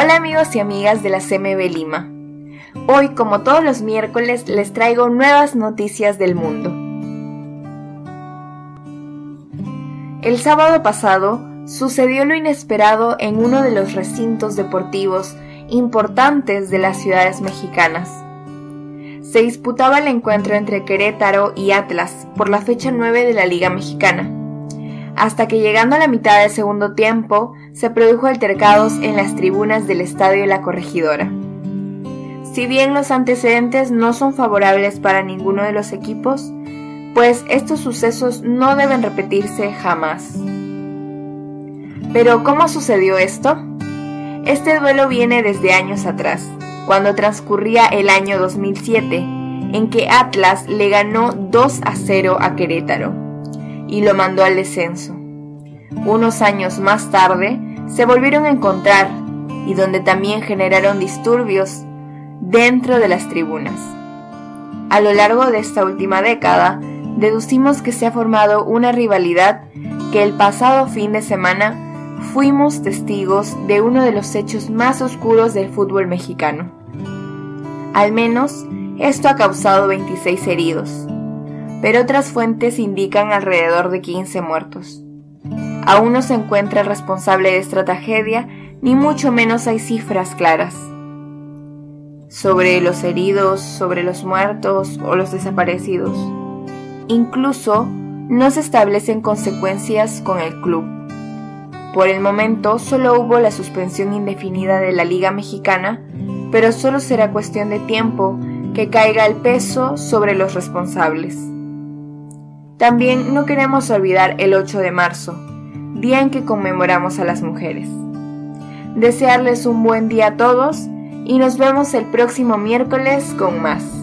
Hola amigos y amigas de la CMB Lima. Hoy, como todos los miércoles, les traigo nuevas noticias del mundo. El sábado pasado sucedió lo inesperado en uno de los recintos deportivos importantes de las ciudades mexicanas. Se disputaba el encuentro entre Querétaro y Atlas por la fecha 9 de la Liga Mexicana hasta que llegando a la mitad del segundo tiempo se produjo altercados en las tribunas del estadio La Corregidora. Si bien los antecedentes no son favorables para ninguno de los equipos, pues estos sucesos no deben repetirse jamás. Pero ¿cómo sucedió esto? Este duelo viene desde años atrás, cuando transcurría el año 2007, en que Atlas le ganó 2 a 0 a Querétaro y lo mandó al descenso. Unos años más tarde se volvieron a encontrar y donde también generaron disturbios dentro de las tribunas. A lo largo de esta última década, deducimos que se ha formado una rivalidad que el pasado fin de semana fuimos testigos de uno de los hechos más oscuros del fútbol mexicano. Al menos, esto ha causado 26 heridos, pero otras fuentes indican alrededor de 15 muertos. Aún no se encuentra el responsable de esta tragedia, ni mucho menos hay cifras claras. Sobre los heridos, sobre los muertos o los desaparecidos. Incluso no se establecen consecuencias con el club. Por el momento solo hubo la suspensión indefinida de la Liga Mexicana, pero solo será cuestión de tiempo que caiga el peso sobre los responsables. También no queremos olvidar el 8 de marzo, día en que conmemoramos a las mujeres. Desearles un buen día a todos y nos vemos el próximo miércoles con más.